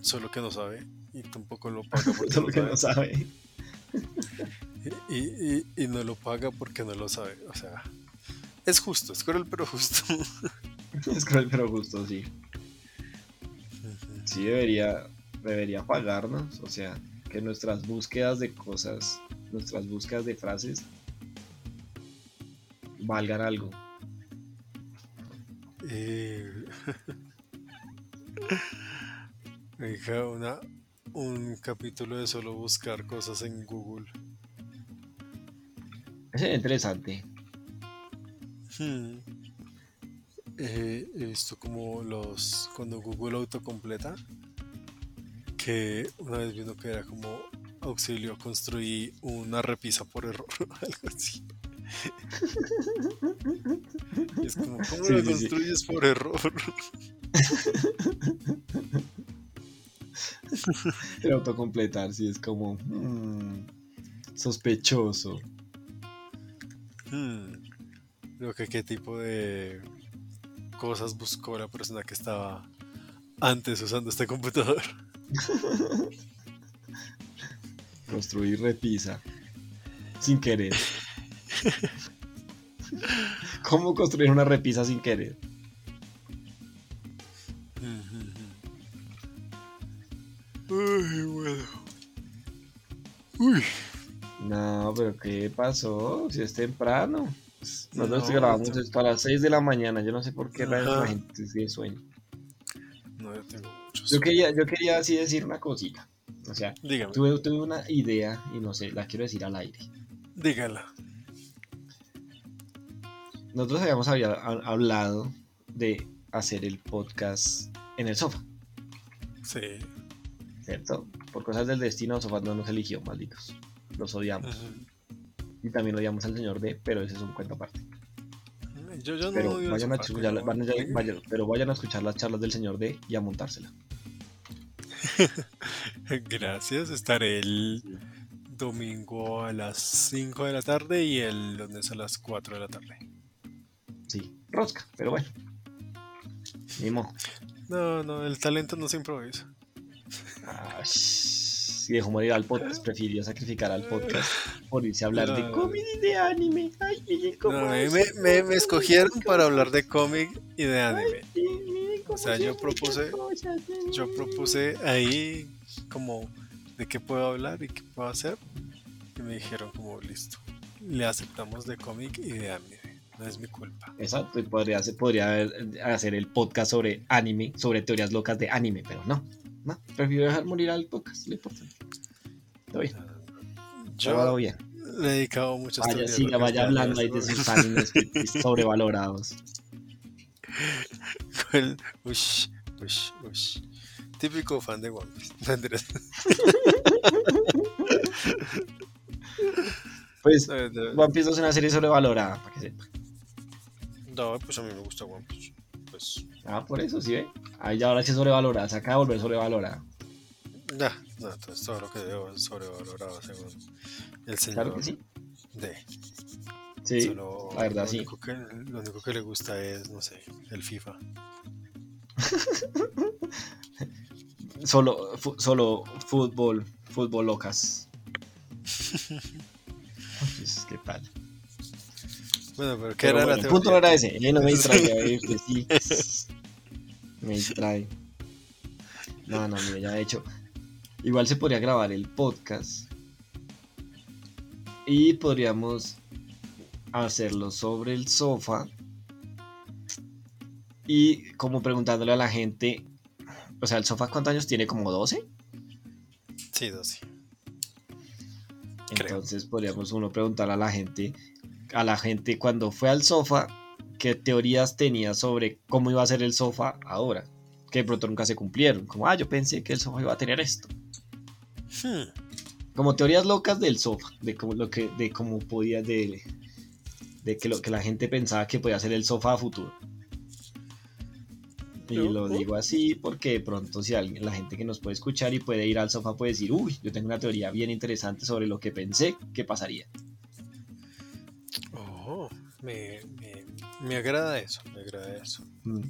Solo que no sabe. Y tampoco lo paga [laughs] porque solo que no sabe. Y, no lo paga porque no lo sabe. O sea, es justo, es cruel pero justo. [laughs] [laughs] es pero justo, sí. Sí debería, debería pagarnos. O sea, que nuestras búsquedas de cosas, nuestras búsquedas de frases valgan algo. Eh... [laughs] una, un capítulo de solo buscar cosas en Google. Es interesante. Hmm. Eh, he visto como los. Cuando Google autocompleta. Que una vez vino que era como auxilio, construí una repisa por error [laughs] algo así. es como, ¿cómo lo construyes por error? [laughs] El autocompletar, sí, es como hmm, sospechoso. Hmm. Creo que qué tipo de cosas buscó la persona que estaba antes usando este computador. [laughs] Construir repisa. Sin querer. [laughs] ¿Cómo construir una repisa sin querer? [laughs] Uy, bueno. Uy. No, pero ¿qué pasó? Si es temprano. Nosotros no, grabamos esto a las 6 de la mañana. Yo no sé por qué la gente tiene sueño. No, yo tengo mucho Yo quería, yo quería así decir una cosita. O sea, tuve, tuve, una idea y no sé, la quiero decir al aire. Dígala. Nosotros habíamos hablado de hacer el podcast en el sofá. Sí. ¿Cierto? Por cosas del destino, Sofá no nos eligió, malditos los odiamos. Y también odiamos al señor D, pero ese es un cuento aparte. Yo, no pero, vayan a escuchar, pero vayan a escuchar las charlas del señor D y a montársela. [laughs] Gracias, estaré el domingo a las 5 de la tarde y el lunes a las 4 de la tarde. Sí, rosca, pero bueno. Mimo. No, no, el talento no se improvisa. Ah, y dejó morir al podcast, prefirió sacrificar al podcast por irse a hablar de cómic y de anime. Ay, me, me, escogieron para hablar de cómic y de anime. o sea, yo propuse, yo propuse ahí como de qué puedo hablar y qué puedo hacer. Y me dijeron como listo, le aceptamos de cómic y de anime. No es mi culpa. Exacto, y podría, podría hacer el podcast sobre anime, sobre teorías locas de anime, pero no. No, prefiero dejar morir al podcast, lo importante. Está bien. Yo bien. le he dedicado mucho Vaya, siga, vaya hablando ahí de sus animes [laughs] sobrevalorados. Ush, ush, ush. Típico fan de One Piece. [laughs] pues One Piece es una serie sobrevalorada, para que sepa. No, pues a mí me gusta One Piece. Pues Ah, por eso, ¿sí ve? Ahí ya ahora sí sobrevalorada, se acaba de volver sobrevalorada. Ya, no, entonces todo lo que debo es sobrevalorado según el señor claro que sí. D. Sí, la verdad, lo sí. Único que, lo único que le gusta es, no sé, el FIFA. [laughs] solo, solo fútbol, fútbol locas. [laughs] ¿Qué tal? Bueno, pero ¿qué era la El punto no era ese, él no me distrae, [laughs] sí. me distrae. No, no, mira, ya he hecho. Igual se podría grabar el podcast. Y podríamos hacerlo sobre el sofá. Y como preguntándole a la gente. O sea, ¿el sofá cuántos años tiene? ¿Como 12? Sí, 12. Entonces podríamos uno preguntar a la gente a la gente cuando fue al sofá qué teorías tenía sobre cómo iba a ser el sofá ahora, que de pronto nunca se cumplieron. Como, ah, yo pensé que el sofá iba a tener esto. Hmm. Como teorías locas del sofá, de cómo, lo que, de cómo podía, de, de que lo que la gente pensaba que podía ser el sofá a futuro. Y lo digo así porque de pronto si alguien, la gente que nos puede escuchar y puede ir al sofá puede decir, uy, yo tengo una teoría bien interesante sobre lo que pensé que pasaría. Oh, me, me, agrada eso, me agrada eso. Mm.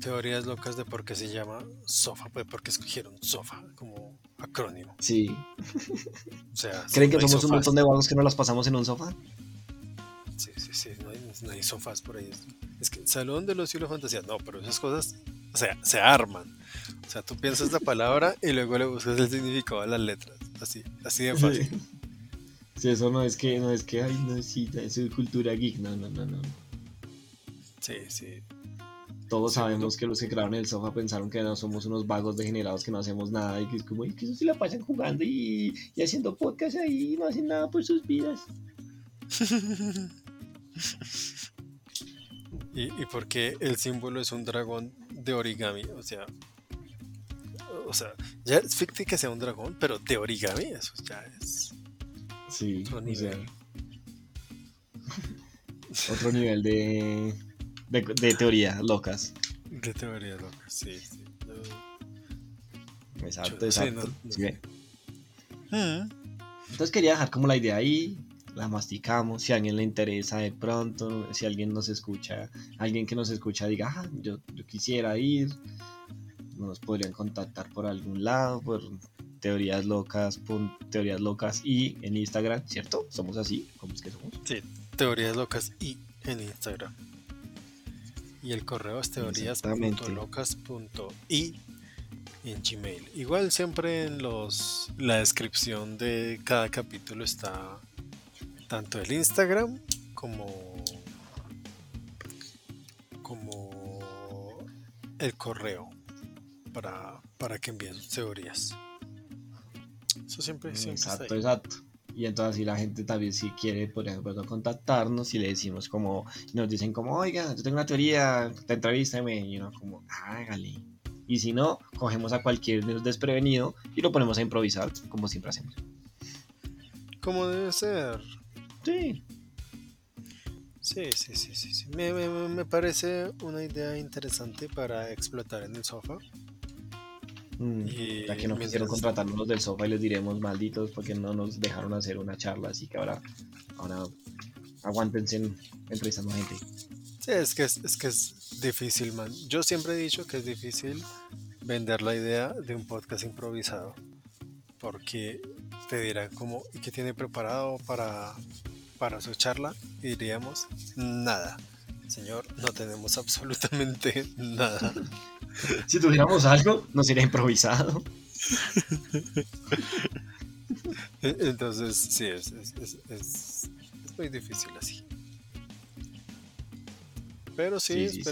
teorías locas de por qué se llama sofá, pues porque escogieron sofá como acrónimo. Sí. O sea, [laughs] ¿Creen que somos un montón de vagos que no las pasamos en un sofá? Sí, sí, sí, no hay, no hay sofás por ahí. Es que Salón de los Cielos Fantasía, no, pero esas cosas, o sea, se arman. O sea, tú piensas la palabra y luego le buscas el significado a las letras. Así, así de fácil. Sí. [laughs] eso no es que, no es que, ay, no, sí, eso es cultura geek, no, no, no, no. Sí, sí. Todos sabemos que los que crearon el sofá pensaron que no somos unos vagos degenerados que no hacemos nada y que es como, que eso se la pasan jugando y, y haciendo podcast ahí y no hacen nada por sus vidas. [laughs] ¿Y, ¿Y por qué el símbolo es un dragón de origami? O sea, o sea, ya es ficti que sea un dragón, pero de origami, eso ya es. Sí, otro nivel. [laughs] otro nivel de, de, teoría locas. De teoría locas, sí, sí. Exacto, exacto. Mm. Entonces quería dejar como la idea ahí, la masticamos, si a alguien le interesa de pronto, si alguien nos escucha, alguien que nos escucha diga, ah, yo, yo quisiera ir, nos podrían contactar por algún lado, por teorías locas, teorías locas y en Instagram, ¿cierto? Somos así, ¿cómo es que somos? Sí, teorías locas y en Instagram. Y el correo es teorías.locas.y en Gmail. Igual siempre en los la descripción de cada capítulo está tanto el Instagram como como el correo para, para que envíen sus teorías. Eso siempre, siempre Exacto, exacto. Y entonces si la gente también si quiere, por ejemplo, contactarnos y le decimos como, nos dicen como, oiga, yo tengo una teoría, te entrevístame, y uno como, hágale. Y si no, cogemos a cualquier desprevenido y lo ponemos a improvisar, como siempre hacemos. Como debe ser. Sí. Sí, sí, sí, sí. Me, parece una idea interesante para explotar en el sofá. Mm, y ya que no quisieron contratarnos los del sofá y les diremos malditos porque no nos dejaron hacer una charla, así que ahora, ahora aguántense entrevistando a gente. Sí, es que es, que es difícil, man. Yo siempre he dicho que es difícil vender la idea de un podcast improvisado. Porque te dirán como, ¿y qué tiene preparado para para su charla y diríamos nada. Señor, no tenemos [laughs] absolutamente nada. Si tuviéramos algo, nos iría improvisado. E-, entonces, sí, es, es, muy difícil así. Pero sí, sí,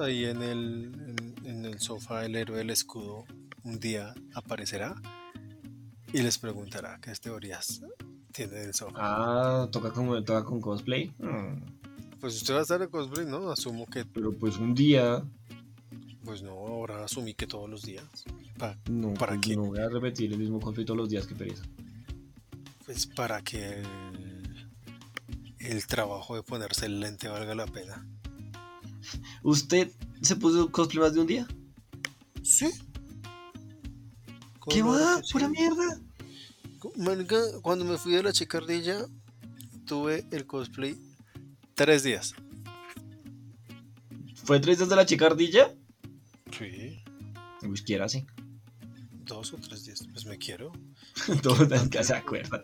ahí en el, en, el sofá, el héroe del escudo un día aparecerá y les preguntará qué teorías tiene Ah, toca con, toca con cosplay. Mm. Pues usted va a estar en cosplay, ¿no? Asumo que. Pero pues un día. Pues no, ahora asumí que todos los días. no, ¿para pues no voy a repetir el mismo cosplay todos los días que pereza. Pues para que el, trabajo de ponerse el lente valga la pena. ¿Usted se puso cosplay más de un día? Sí. ¿Qué va? ¿Pura mierda? cuando me fui de la chicardilla, tuve el cosplay tres días. ¿Fue tres días de la chicardilla? Sí. Pues quiera, sí. Dos o tres días, pues me quiero. [laughs] Todos que se acuerdan.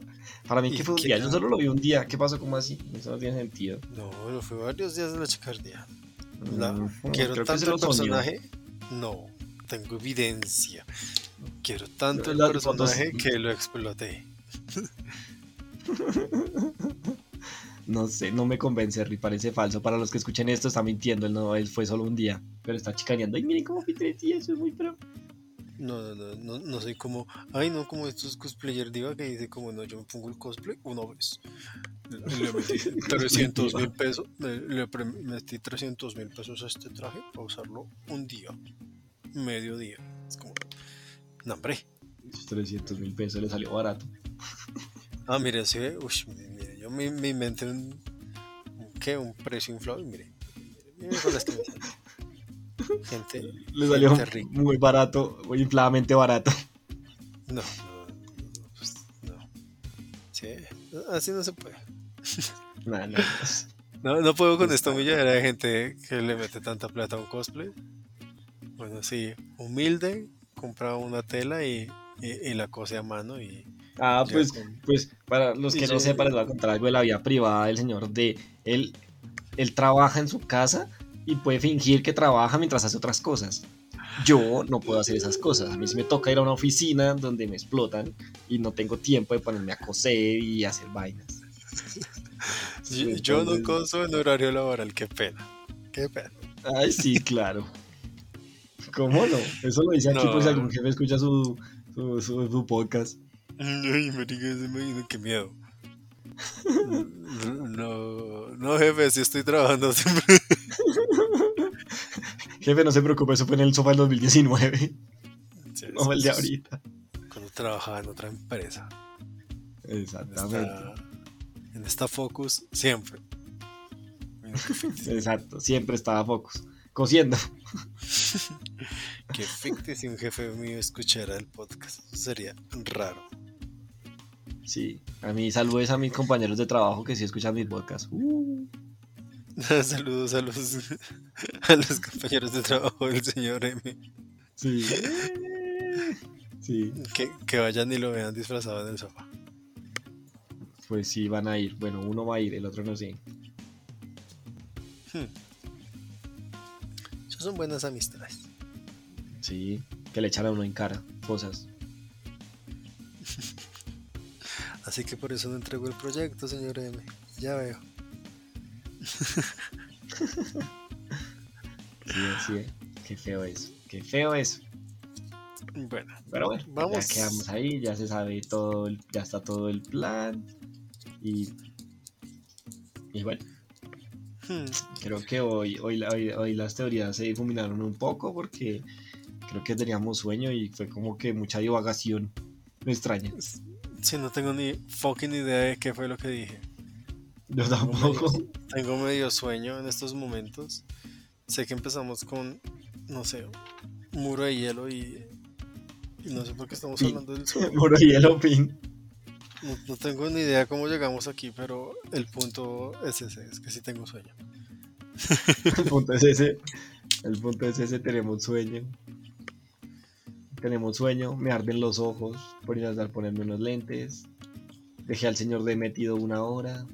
Para mí que fue un día, yo solo lo vi un día. ¿Qué pasó? ¿Cómo así? Eso no tiene sentido. No, lo fue varios días de la chicardía. Mm, quiero tanto el personaje. No, tengo evidencia. Quiero tanto el personaje que lo exploté. [laughs] No sé, no me convence, Ri, parece falso. Para los que escuchen esto, está mintiendo, él no él fue solo un día, pero está chicaneando. Ay, miren cómo tres días, es muy pro. No, no, no, no, soy como, ay no, como estos cosplayers diva que dice como no, yo me pongo el cosplay una vez. Le metí [laughs] 300 mil pesos, le, metí 300 mil pesos a este traje para usarlo un día, medio día. Es como, no hombre. 300 mil pesos le salió barato. Ah, mire, sí, uy, mire, yo me, me inventé un, ¿qué? Un precio inflado y mire, mire, Gente. Le salió muy barato, muy infladamente barato. No, no, pues, no. Sí, así no se puede. no, no, puedo con esta milladera de gente que le mete tanta plata a un cosplay. Bueno, sí, humilde, compra una tela y, y, la cose a mano y... Ah, pues, pues para los que no sepan, les voy a contar algo de la vida privada del señor de él. Él trabaja en su casa y puede fingir que trabaja mientras hace otras cosas. Yo no puedo hacer esas cosas. A mí sí me toca ir a una oficina donde me explotan y no tengo tiempo de ponerme a coser y hacer vainas. [laughs] yo, no coso en horario laboral, qué pena. Qué pena. Ay, sí, [laughs] claro. ¿Cómo no? Eso lo dice aquí, pues algún jefe escucha su, su, su, podcast. Ay, me imagino qué miedo. [laughs] No, no, jefe, sí estoy trabajando siempre. [laughs] Jefe, no se preocupe, eso fue en el sofá del 2019. no el de ahorita. Cuando trabajaba en otra empresa. Exactamente. En esta, Focus, siempre. Exacto, siempre estaba Focus. Cosiendo. [laughs] Qué ficti si un jefe mío escuchara el podcast. sería raro. Sí, a mí saludes a mis compañeros de trabajo que sí escuchan mis podcasts. Uh. [laughs] Saludos a los, [laughs] a los compañeros de trabajo del señor M. Sí. Sí. Que, que vayan y lo vean disfrazado en el sofá. Pues sí, van a ir. Bueno, uno va a ir, el otro no sé. Hmm. Esas son buenas amistades. Sí, que le echan a uno en cara cosas. [laughs] Así que por eso no entregó el proyecto, señor M. Ya veo. sí, sí, qué feo eso, qué feo eso. Bueno, pero bueno, vamos. Ya quedamos ahí, ya se sabe todo, ya está todo el plan. Y, y bueno, hmm. creo que hoy, hoy, hoy, las teorías se difuminaron un poco porque creo que teníamos sueño y fue como que mucha divagación. Me extraña. Sí, no tengo ni fucking idea de qué fue lo que dije. Yo tampoco. Tengo medio, sueño en estos momentos. Sé que empezamos con, no sé, muro de hielo y, no sé por qué estamos hablando del sueño. [laughs] muro de hielo, pin. No, tengo ni idea cómo llegamos aquí, pero el punto es ese, es que sí tengo sueño. el punto es ese. El punto es ese, tenemos sueño. Tenemos sueño, me arden los ojos por ir a estar poniendo unos lentes. Dejé al señor de metido una hora.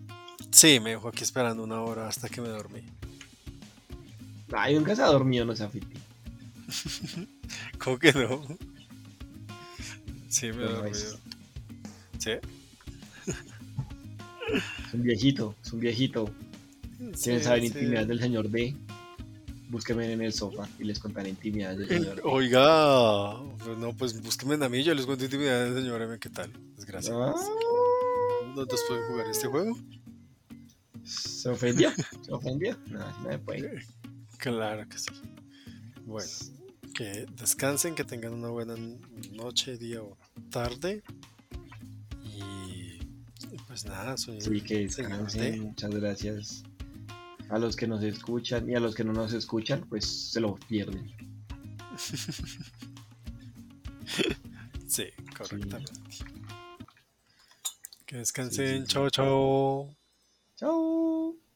Sí, me dejó aquí esperando una hora hasta que me dormí. Ay, nunca se ha dormido, no se ha [laughs] ¿Cómo que no? Sí, me dormido. ¿Sí? Es un viejito, es un viejito. [laughs] ¿Quieren saber intimidad del señor D? Búsquenme en el sofá y les contaré intimidad del señor. [laughs] Oiga, no, pues búsquenme a mí, yo les cuento intimidad del señor M. ¿Qué tal? Desgracia. Ah. ¿No te pueden jugar este juego? ¿Se ofendió? ¿Se ofendió? No, no me puede. Claro que sí. Bueno, que descansen, que tengan una buena noche, día o tarde. Y, pues nada, soy Sí, que descansen. Muchas gracias a los que nos escuchan y a los que no nos escuchan, pues se lo pierden. [laughs] sí, correctamente. Que descansen. Chao, chao. Chao.